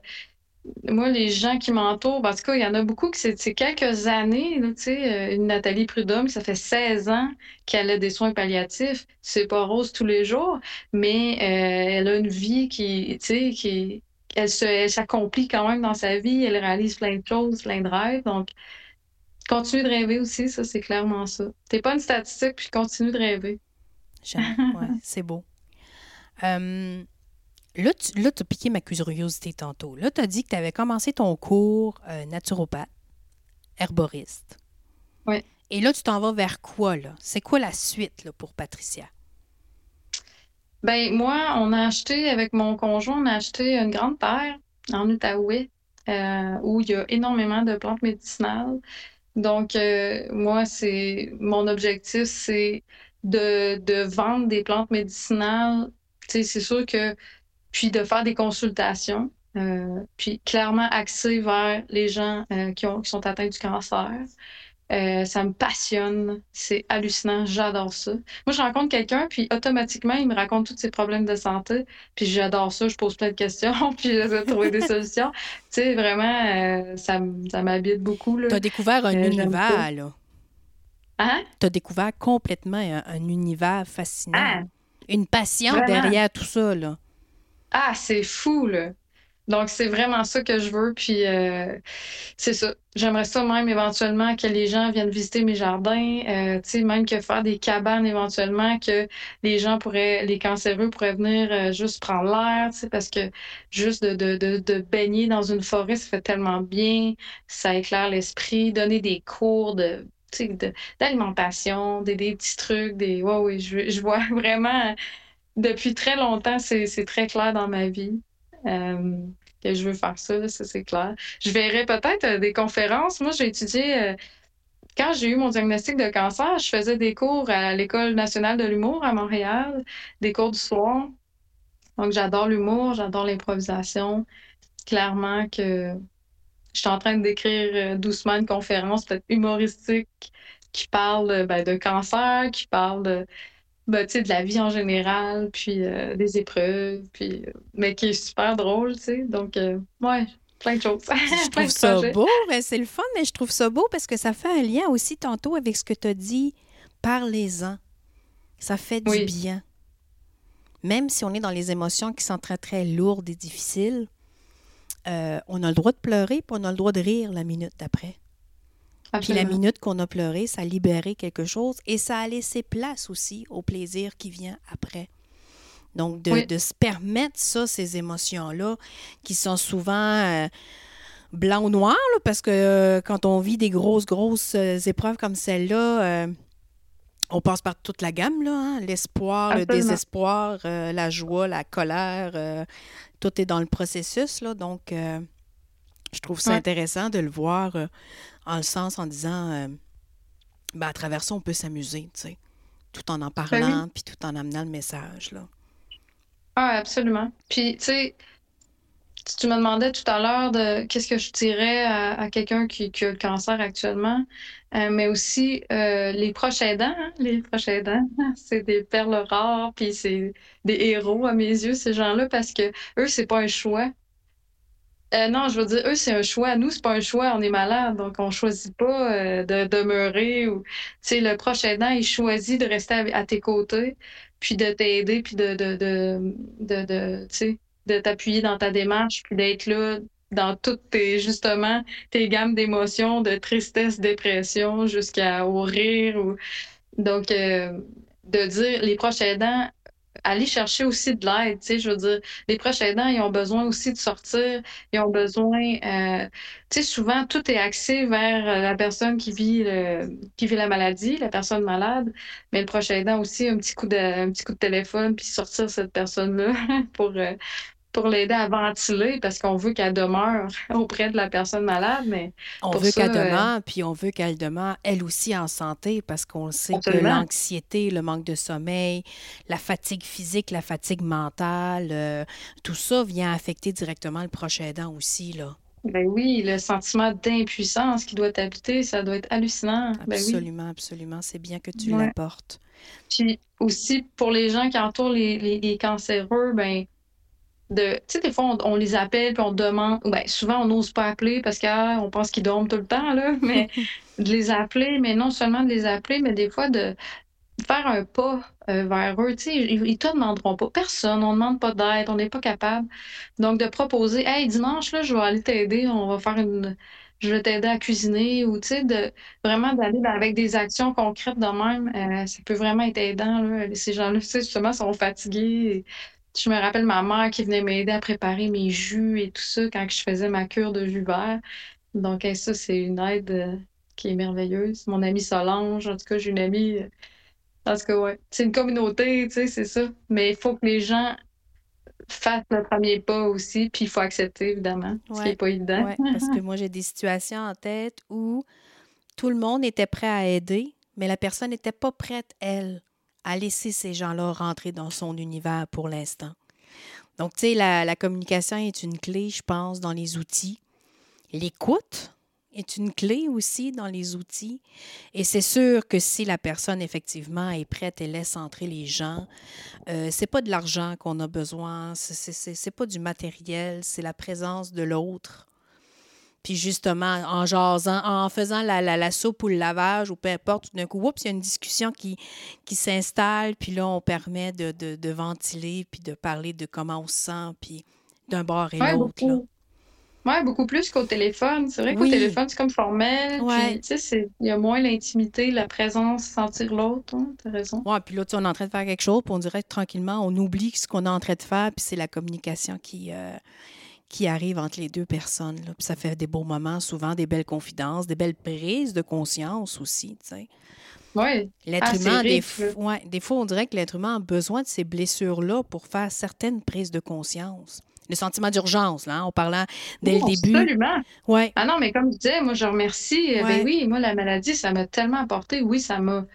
moi, les gens qui m'entourent, en tout cas, il y en a beaucoup qui c'est quelques années, tu sais, euh, une Nathalie Prudhomme, ça fait 16 ans qu'elle a des soins palliatifs. C'est pas rose tous les jours, mais euh, elle a une vie qui, tu sais, qui, elle s'accomplit quand même dans sa vie, elle réalise plein de choses, plein de rêves. Donc, continue de rêver aussi, ça, c'est clairement ça. T'es pas une statistique, puis continue de rêver. ouais, c'est beau. Euh, là, tu as piqué ma curiosité tantôt. Là, tu as dit que tu avais commencé ton cours euh, naturopathe, herboriste. Oui. Et là, tu t'en vas vers quoi, là? C'est quoi la suite, là, pour Patricia? Ben moi, on a acheté avec mon conjoint, on a acheté une grande terre en Outaouais euh, où il y a énormément de plantes médicinales. Donc euh, moi, c'est mon objectif, c'est de, de vendre des plantes médicinales. C'est sûr que puis de faire des consultations. Euh, puis clairement axé vers les gens qui, ont, qui sont atteints du cancer. Euh, ça me passionne. C'est hallucinant. J'adore ça. Moi, je rencontre quelqu'un, puis automatiquement, il me raconte tous ses problèmes de santé. Puis j'adore ça. Je pose plein de questions, puis j'essaie de trouver des solutions. Tu sais, vraiment, euh, ça, ça m'habite beaucoup. Tu as découvert un euh, univers, là. Hein? Tu as découvert complètement un, univers fascinant. Ah! Une passion derrière tout ça, là. Ah, c'est fou, là. Donc, c'est vraiment ça que je veux. Puis, euh, c'est ça. J'aimerais ça même éventuellement que les gens viennent visiter mes jardins, euh, tu sais, même que faire des cabanes éventuellement, que les gens pourraient, les cancéreux pourraient venir euh, juste prendre l'air, tu sais, parce que juste de, de, de, de, baigner dans une forêt, ça fait tellement bien, ça éclaire l'esprit, donner des cours de d'alimentation, des, des petits trucs, des... Ouais, oui, je, je vois vraiment... Depuis très longtemps, c'est très clair dans ma vie. Que je veux faire ça, ça c'est clair. Je verrais peut-être euh, des conférences. Moi, j'ai étudié, euh, quand j'ai eu mon diagnostic de cancer, je faisais des cours à l'École nationale de l'humour à Montréal, des cours du soir. Donc, j'adore l'humour, j'adore l'improvisation. Clairement que je suis en train d'écrire doucement une conférence peut-être humoristique qui parle ben, de cancer, qui parle de, ben, de la vie en général, puis euh, des épreuves, puis, euh, mais qui est super drôle, tu sais. Donc, euh, ouais, plein de choses. Je trouve ça beau, c'est le fun, mais je trouve ça beau parce que ça fait un lien aussi tantôt avec ce que tu as dit. Parlez-en. Ça fait du bien. Même si on est dans les émotions qui sont très, très lourdes et difficiles, on a le droit de pleurer, puis on a le droit de rire la minute d'après. Puis la minute qu'on a pleuré, ça a libéré quelque chose et ça a laissé place aussi au plaisir qui vient après. Donc, de, se permettre ça, ces émotions-là, qui sont souvent euh, blanc ou noir, parce que euh, quand on vit des grosses, grosses euh, épreuves comme celle-là, on passe par toute la gamme, là, hein. l'espoir, le désespoir, la joie, la colère, tout est dans le processus. Là, donc, je trouve ça intéressant de le voir en le sens en disant, euh, ben, à travers ça, on peut s'amuser, tu sais, tout en en ben parlant, puis tout en amenant le message, là. Ah, absolument. Puis, tu sais, tu me demandais tout à l'heure de qu'est-ce que je dirais à, quelqu'un qui, a le cancer actuellement, euh, mais aussi euh, les proches aidants. Hein, les proches aidants, c'est des perles rares, puis c'est des héros à mes yeux, ces gens-là, parce que eux, c'est pas un choix. Euh, non, je veux dire, eux, c'est un choix. Nous, c'est pas un choix. On est malade, donc on choisit pas euh, de demeurer. Ou, tu sais, le proche aidant, il choisit de rester à, tes côtés, puis de t'aider, puis de, de, de, de, de de t'appuyer dans ta démarche, puis d'être là dans toutes tes, justement, tes gammes d'émotions, de tristesse, dépression, jusqu'au rire. Ou... Donc, euh, de dire, les proches aidants, aller chercher aussi de l'aide. Tu sais, je veux dire, les proches aidants, ils ont besoin aussi de sortir. Ils ont besoin. Euh, tu sais, souvent, tout est axé vers euh, la personne qui vit, qui vit la maladie, la personne malade. Mais le proche aidant aussi, un petit coup de, un petit coup de téléphone, puis sortir cette personne-là pour, euh, pour l'aider à ventiler parce qu'on veut qu'elle demeure auprès de la personne malade, mais on veut qu'elle euh, demeure, puis on veut qu'elle demeure elle aussi en santé parce qu'on sait que l'anxiété, le manque de sommeil, la fatigue physique, la fatigue mentale, euh, tout ça vient affecter directement le proche aidant aussi là. Ben oui, le sentiment d'impuissance qui doit t'habiter, ça doit être hallucinant. Ben absolument, absolument. C'est bien que tu l'apportes. Puis aussi, pour les gens qui entourent les, les cancéreux, ben de, tu sais, des fois, on, les appelle puis on demande, ben, souvent, on n'ose pas appeler parce qu'on ah, pense qu'ils dorment tout le temps, là, mais de les appeler, mais non seulement de les appeler, mais des fois de faire un pas euh, vers eux. Tu sais, ils, ne te demanderont pas. Personne, on ne demande pas d'aide, on n'est pas capable. Donc, de proposer, hey, dimanche, là, je vais aller t'aider, on va faire une. Je vais t'aider à cuisiner ou, tu sais, de vraiment d'aller avec des actions concrètes de même, euh, ça peut vraiment être aidant. Là. Ces gens-là, tu sais, justement, sont fatigués. Je me rappelle ma mère qui venait m'aider à préparer mes jus et tout ça quand je faisais ma cure de jus vert. Donc, ça, c'est une aide euh, qui est merveilleuse. Mon amie Solange, en tout cas, j'ai une amie. Euh, en tout cas, ouais. C'est une communauté, tu sais, c'est ça. Mais il faut que les gens fassent le premier pas aussi, puis il faut accepter, évidemment, ce qui n'est pas évident. Oui, parce que moi, j'ai des situations en tête où tout le monde était prêt à aider, mais la personne n'était pas prête, elle, à laisser ces gens-là rentrer dans son univers pour l'instant. Donc, tu sais, la, communication est une clé, je pense, dans les outils. L'écoute est une clé aussi dans les outils. Et c'est sûr que si la personne, effectivement, est prête et laisse entrer les gens, euh, c'est pas de l'argent qu'on a besoin, c'est pas du matériel, c'est la présence de l'autre puis justement, en jasant, en faisant la, la, soupe ou le lavage ou peu importe, tout d'un coup, oups, il y a une discussion qui, qui s'installe, puis là, on permet de, de, ventiler, puis de parler de comment on se sent, puis d'un bord et l'autre. Oui, beaucoup plus qu'au téléphone. C'est vrai qu'au téléphone, c'est comme formel. Puis, tu sais, il y a moins l'intimité, la présence, sentir l'autre. Hein, tu as raison. Oui, puis là, tu on est en train de faire quelque chose, puis on dirait tranquillement, on oublie ce qu'on est en train de faire, puis c'est la communication qui, euh, qui arrive entre les deux personnes. Là. Puis ça fait des beaux moments, souvent des belles confidences, des belles prises de conscience aussi. Oui. L'être ah, humain, des, ouais, des fois, on dirait que l'être humain a besoin de ces blessures-là pour faire certaines prises de conscience. Le sentiment d'urgence, là, en parlant dès le début. Absolument. Ouais. Ah non, mais comme je disais, moi, je remercie. Eh ben oui, moi, la maladie, ça m'a tellement apporté. Oui, ça m'a.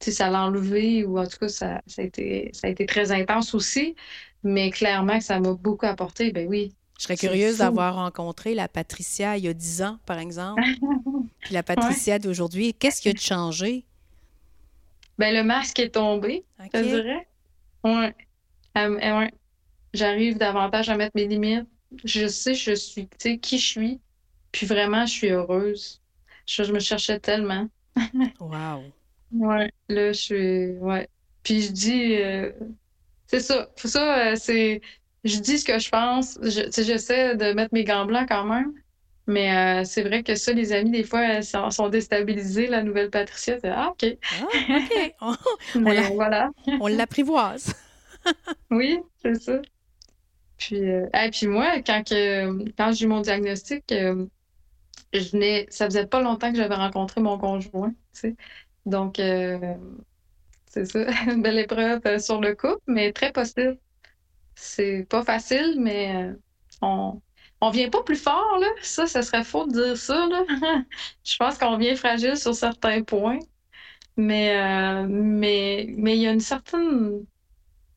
ça l'a enlevé, ou en tout cas, ça, ça, a été, ça a été très intense aussi. Mais clairement, ça m'a beaucoup apporté. Ben oui, je serais curieuse d'avoir rencontré la Patricia il y a 10 ans, par exemple, puis la Patricia d'aujourd'hui. Qu'est-ce qui a changé? Ben, le masque est tombé, je dirais. Ouais. Euh, J'arrive davantage à mettre mes limites. Je sais, je suis, tu sais, qui je suis. Puis vraiment, je suis heureuse. Je, me cherchais tellement. wow. Ouais, là, je suis. Ouais. Puis je dis. Euh, c'est ça. Ça, euh, c'est je dis ce que je pense. J'essaie de mettre mes gants blancs quand même. Mais euh, c'est vrai que ça, les amis, des fois, sont déstabilisés. La nouvelle Patricia, c'est Ah, OK. Ah, OK. On, voilà. on l'apprivoise. oui, c'est ça. Puis, euh, puis moi, quand, quand j'ai eu mon diagnostic, euh, je venais, ça faisait pas longtemps que j'avais rencontré mon conjoint. Donc, c'est ça, une belle épreuve sur le couple, mais très possible. C'est pas facile, mais euh, on, on vient pas plus fort, là. Ça, ça serait faux de dire ça, là. Je pense qu'on vient fragile sur certains points. Mais, euh, mais, mais il y a une certaine.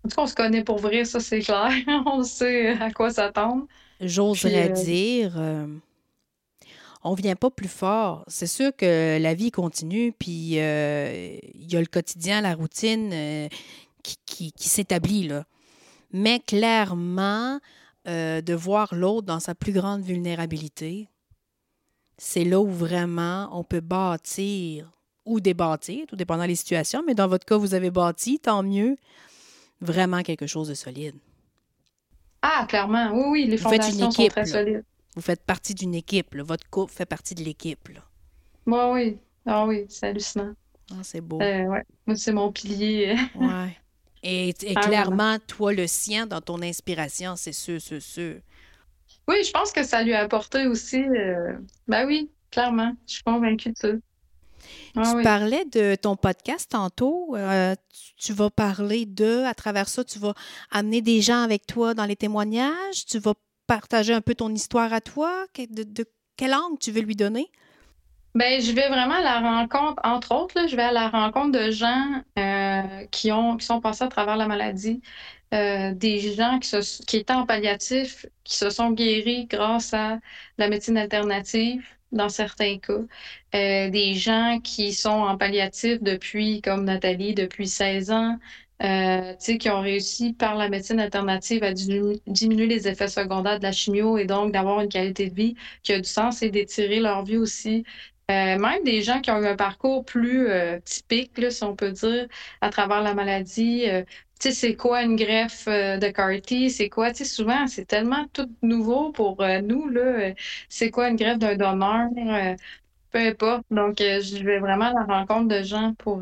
En tout cas, on se connaît pour vrai, ça, c'est clair. on sait à quoi s'attendre. J'oserais euh, dire. on vient pas plus fort. C'est sûr que la vie continue, puis il y a le quotidien, la routine qui, qui, qui s'établit, là mais clairement, euh, de voir l'autre dans sa plus grande vulnérabilité, c'est là où vraiment on peut bâtir ou débâtir, tout dépendant des situations, mais dans votre cas, vous avez bâti, tant mieux, vraiment quelque chose de solide. Ah, clairement, oui, oui, les vous fondations sont très solides. Vous faites partie d'une équipe, votre couple fait partie de l'équipe. Oui, oui, ah oui, c'est hallucinant. Ah, c'est beau. Euh, ouais. Moi, c'est mon pilier. ouais. Et, ah, clairement, toi, le sien dans ton inspiration, c'est sûr, c'est sûr. Oui, je pense que ça lui a apporté aussi. Euh, ben oui, clairement. Je suis convaincue de ça. Ah tu oui. parlais de ton podcast tantôt. Euh, tu, tu vas parler de, à travers ça, tu vas amener des gens avec toi dans les témoignages. Tu vas partager un peu ton histoire à toi. Que- De, de quel angle tu veux lui donner? Ben, je vais vraiment à la rencontre, entre autres, là, je vais à la rencontre de gens euh, qui ont, qui sont passés à travers la maladie, euh, des gens qui, se, qui étaient en palliatif, qui se sont guéris grâce à la médecine alternative, dans certains cas, Euh, des gens qui sont en palliatif depuis, comme Nathalie, depuis 16 ans, euh, qui ont réussi par la médecine alternative à diminuer les effets secondaires de la chimio et donc d'avoir une qualité de vie qui a du sens et d'étirer leur vie aussi. Euh, même des gens qui ont eu un parcours plus euh, typique, là, si on peut dire, à travers la maladie. Euh, tu sais, c'est quoi une greffe euh, de CAR-T? C'est quoi, tu sais, souvent, c'est tellement tout nouveau pour euh, nous, là. Euh, C'est quoi une greffe d'un donneur? Peu importe. Donc, je vais vraiment à la rencontre de gens pour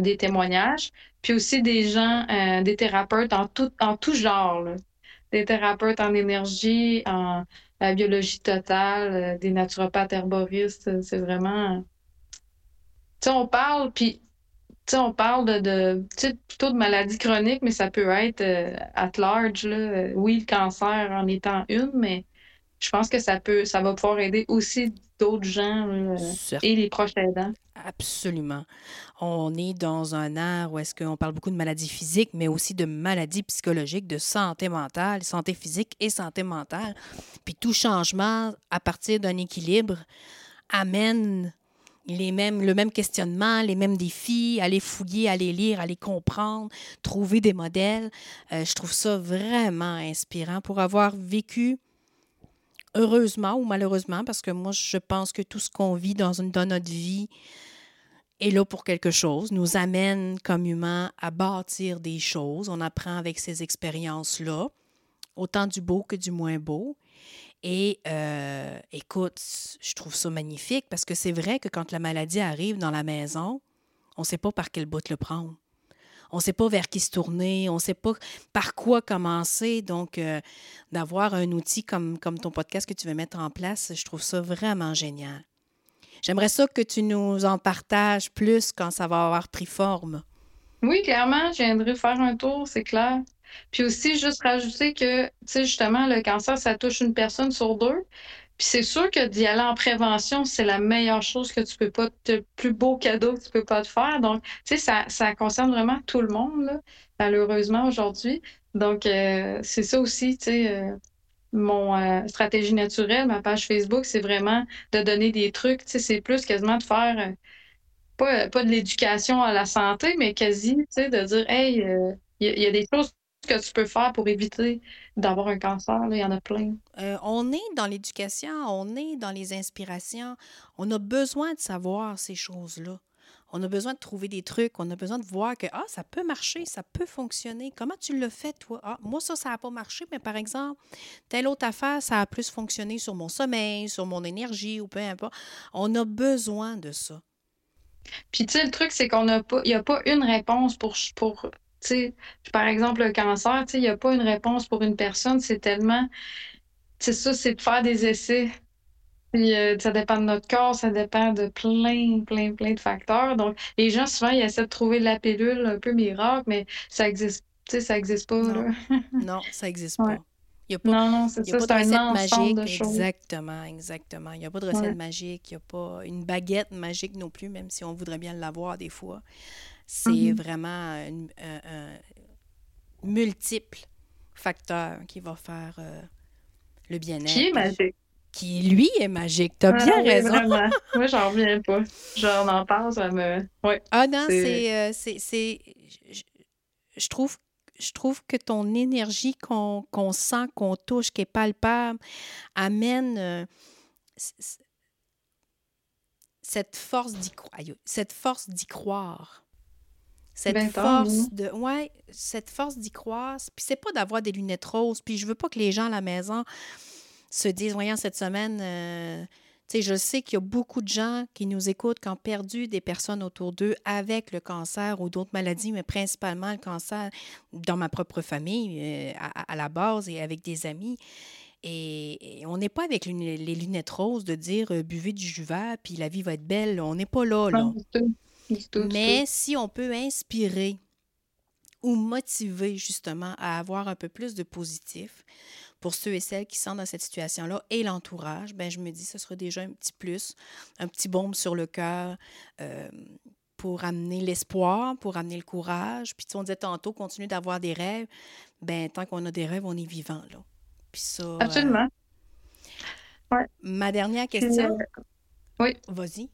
des témoignages. Puis aussi des gens, des thérapeutes en tout, en tout genre, là. Des thérapeutes en énergie, en la biologie totale, euh, des naturopathes herboristes. C'est vraiment. Tu sais, on parle, puis. Tu sais, on parle de, plutôt de maladies chroniques, mais ça peut être euh, at large, là. Euh, Oui, le cancer en étant une, mais je pense que ça peut, ça va pouvoir aider aussi d'autres gens, euh, et les proches aidants. Absolument. On est dans un art où est-ce qu'on parle beaucoup de maladies physiques, mais aussi de maladies psychologiques, de santé mentale, santé physique et santé mentale. Puis tout changement à partir d'un équilibre amène les mêmes, le même questionnement, les mêmes défis, aller fouiller, aller lire, aller comprendre, trouver des modèles. Euh, je trouve ça vraiment inspirant pour avoir vécu heureusement ou malheureusement, parce que moi, je pense que tout ce qu'on vit dans, notre vie est là pour quelque chose, nous amène comme humains à bâtir des choses. On apprend avec ces expériences-là, autant du beau que du moins beau. Et euh, écoute, je trouve ça magnifique parce que c'est vrai que quand la maladie arrive dans la maison, on ne sait pas par quel bout le prendre. On ne sait pas vers qui se tourner, on ne sait pas par quoi commencer. Donc, euh, d'avoir un outil comme, comme ton podcast que tu veux mettre en place, je trouve ça vraiment génial. J'aimerais ça que tu nous en partages plus quand ça va avoir pris forme. Oui, clairement, je viendrai faire un tour, c'est clair. Puis aussi, juste rajouter que, tu sais, justement, le cancer, ça touche une personne sur deux. Puis c'est sûr que d'y aller en prévention, c'est la meilleure chose que tu peux pas, le plus beau cadeau que tu peux pas te faire. Donc, tu sais, ça, ça concerne vraiment tout le monde, malheureusement, aujourd'hui. Donc, euh, c'est ça aussi, tu sais, euh, mon euh, stratégie naturelle, ma page Facebook, c'est vraiment de donner des trucs, tu sais, c'est plus quasiment de faire, pas, pas de l'éducation à la santé, mais quasi, tu sais, de dire, hey, il y a des choses que tu peux faire pour éviter d'avoir un cancer, là, il y en a plein. Euh, on est dans l'éducation, on est dans les inspirations. On a besoin de savoir ces choses-là. On a besoin de trouver des trucs, on a besoin de voir que ah, ça peut marcher, ça peut fonctionner. Comment tu le fais, toi? Ah, moi, ça, ça n'a pas marché, mais par exemple, telle autre affaire, ça a plus fonctionné sur mon sommeil, sur mon énergie ou peu importe. On a besoin de ça. Puis, tu sais, le truc, c'est qu'on n'a pas, il n'y a pas une réponse pour, pour par exemple, le cancer, il n'y a pas une réponse pour une personne. C'est tellement, c'est ça, c'est de faire des essais. Puis, euh, ça dépend de notre corps, ça dépend de plein, plein, plein de facteurs. Donc, les gens, souvent, ils essaient de trouver la pilule un peu miracle, mais ça existe, tu sais, ça existe pas, Non. là. Non, ça n'existe Ouais. pas. Il n'y a pas Non, c'est ça, pas de recette magique. de. Exactement, exactement. Il n'y a pas de recette Ouais. magique. Il n'y a pas une baguette magique non plus, même si on voudrait bien l'avoir des fois. C'est Mhm. vraiment une- un, multiples facteurs qui va faire euh, le bien-être. Qui est magique. Qui, lui, est magique. Tu as Ah bien oui, raison. vraiment. Moi, j'en reviens pas. On en parle, ça me. Ouais. Ah non, C'est- c'est. euh, je, trouve, je trouve que ton énergie qu'on sent, qu'on touche, qui est palpable, amène euh, cette force d'y croire. Cette force d'y croire. Cette Ben, force de. Ouais, cette force d'y croire. Puis c'est pas d'avoir des lunettes roses. Puis je veux pas que les gens à la maison se disent, voyons, cette semaine. euh, tu sais, je sais qu'il y a beaucoup de gens qui nous écoutent qui ont perdu des personnes autour d'eux avec le cancer ou d'autres maladies, mais principalement le cancer dans ma propre famille, euh, à, à la base et avec des amis. Et, on n'est pas avec les lunettes roses de dire euh, buvez du jus vert puis la vie va être belle. On n'est pas là. là. Mais si on peut inspirer ou motiver justement à avoir un peu plus de positif pour ceux et celles qui sont dans cette situation-là et l'entourage, ben je me dis que ce sera déjà un petit plus, un petit baume sur le cœur euh, pour amener l'espoir, pour amener le courage. Puis on disait tantôt, continuer d'avoir des rêves. Ben tant qu'on a des rêves, on est vivant là. Puis ça. Euh, Absolument. Ma dernière question. oui. Vas-y.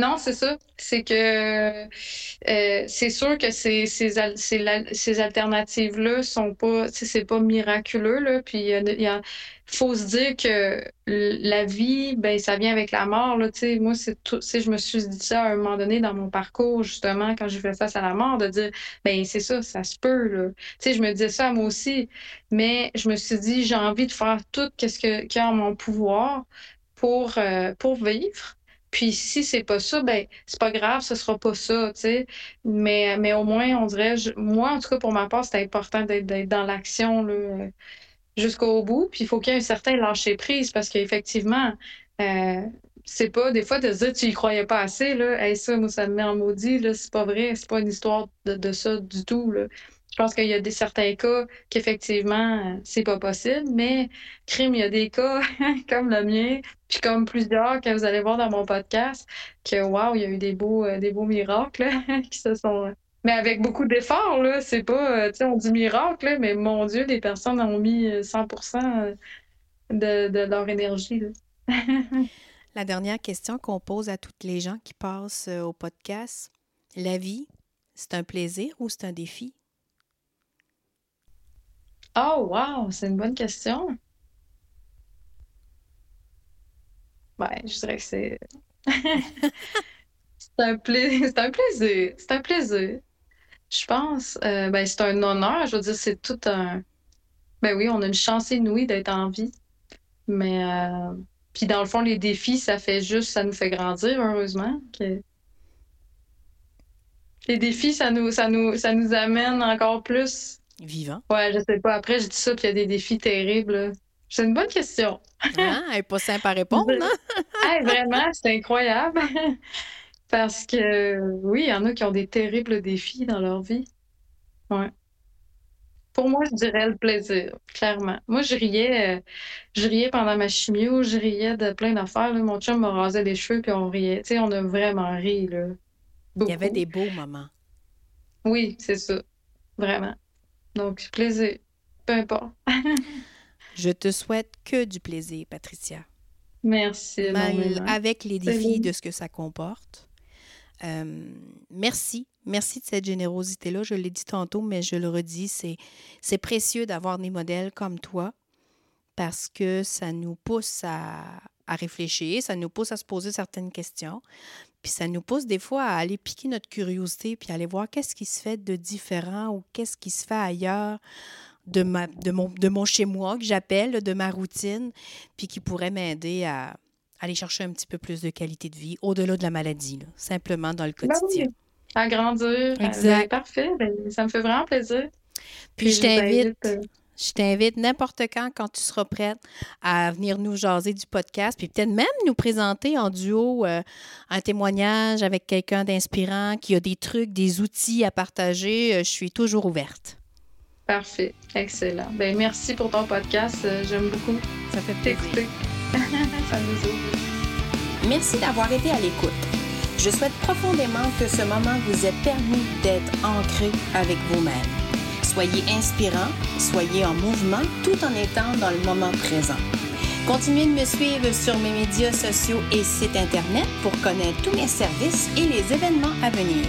Non, c'est ça. C'est que euh, c'est sûr que ces, ces, ces, alternatives-là sont pas, c'est pas miraculeux, là. Puis il faut se dire que la vie, ben ça vient avec la mort, là. Moi, je me suis dit ça à un moment donné dans mon parcours, justement, quand j'ai fait face à la mort, de dire, ben c'est ça, ça se peut, là. Je me disais ça moi aussi, mais je me suis dit, j'ai envie de faire tout ce que, qui est en mon pouvoir pour, euh, pour vivre. Puis si c'est pas ça, ben c'est pas grave, ce sera pas ça, tu sais. Mais, mais au moins, on dirait, moi, en tout cas, pour ma part, c'est important d'être dans l'action jusqu'au bout. Puis il faut qu'il y ait un certain lâcher prise parce qu'effectivement, euh, c'est pas des fois de se dire tu y croyais pas assez, là. Hey, ça, moi, ça me met en maudit, là. C'est pas vrai, c'est pas une histoire de, de ça du tout, là. Je pense qu'il y a des certains cas qu'effectivement, euh, c'est pas possible, mais crime, il y a des cas comme le mien, puis comme plusieurs que vous allez voir dans mon podcast, que waouh, il y a eu des beaux, euh, des beaux miracles qui se sont. Mais avec beaucoup d'efforts, là, c'est pas, euh, tu on dit miracle, mais mon Dieu, les personnes ont mis 100% de, de leur énergie. La dernière question qu'on pose à toutes les gens qui passent au podcast, la vie, c'est un plaisir ou c'est un défi? Oh, wow, c'est une bonne question. Ouais, je dirais que c'est. c'est un, un plaisir. C'est un plaisir. Je pense. Euh, ben, c'est un honneur. Je veux dire, c'est tout un. Ben oui, on a une chance inouïe d'être en vie. Mais. Euh, puis dans le fond, les défis, ça fait juste. Ça nous fait grandir, heureusement. Les défis, ça nous, ça nous, ça nous amène encore plus Vivant. Ouais, je sais pas. Après, je dis ça, puis il y a des défis terribles. C'est une bonne question. ah, elle n'est pas simple à répondre, hein? vraiment, c'est incroyable. Parce que oui, il y en a qui ont des terribles défis dans leur vie. Ouais. Pour moi, je dirais le plaisir, clairement. Moi, je riais, euh, je riais pendant ma chimio, je riais de plein d'affaires. Mon chum me rasait les cheveux, puis on riait. Tu sais, on a vraiment ri, là. Il y avait des beaux moments. Oui, c'est ça. Vraiment. Donc, plaisir, peu importe. Je te souhaite que du plaisir, Patricia. Merci. avec les défis de ce que ça comporte. Euh, merci. Merci de cette générosité-là. Je l'ai dit tantôt, mais je le redis, c'est, c'est précieux d'avoir des modèles comme toi parce que ça nous pousse à, à réfléchir, ça nous pousse à se poser certaines questions. Puis ça nous pousse des fois à aller piquer notre curiosité, puis aller voir qu'est-ce qui se fait de différent ou qu'est-ce qui se fait ailleurs de, ma, de, mon, de mon chez-moi, que j'appelle, de ma routine, puis qui pourrait m'aider à, aller chercher un petit peu plus de qualité de vie au-delà de la maladie, simplement dans le ben quotidien. À grandir. Exact. parfait. Ben, ça me fait vraiment plaisir. Puis, je t'invite. Je t'invite n'importe quand, quand tu seras prête, à venir nous jaser du podcast, puis peut-être même nous présenter en duo euh, un témoignage avec quelqu'un d'inspirant qui a des trucs, des outils à partager. Euh, je suis toujours ouverte. Parfait. Excellent. Ben, merci pour ton podcast. Euh, j'aime beaucoup. Ça fait plaisir. Ça nous ouvre. Merci d'avoir été à l'écoute. Je souhaite profondément que ce moment vous ait permis d'être ancré avec vous-même. Soyez inspirant, soyez en mouvement tout en étant dans le moment présent. Continuez de me suivre sur mes médias sociaux et sites Internet pour connaître tous mes services et les événements à venir.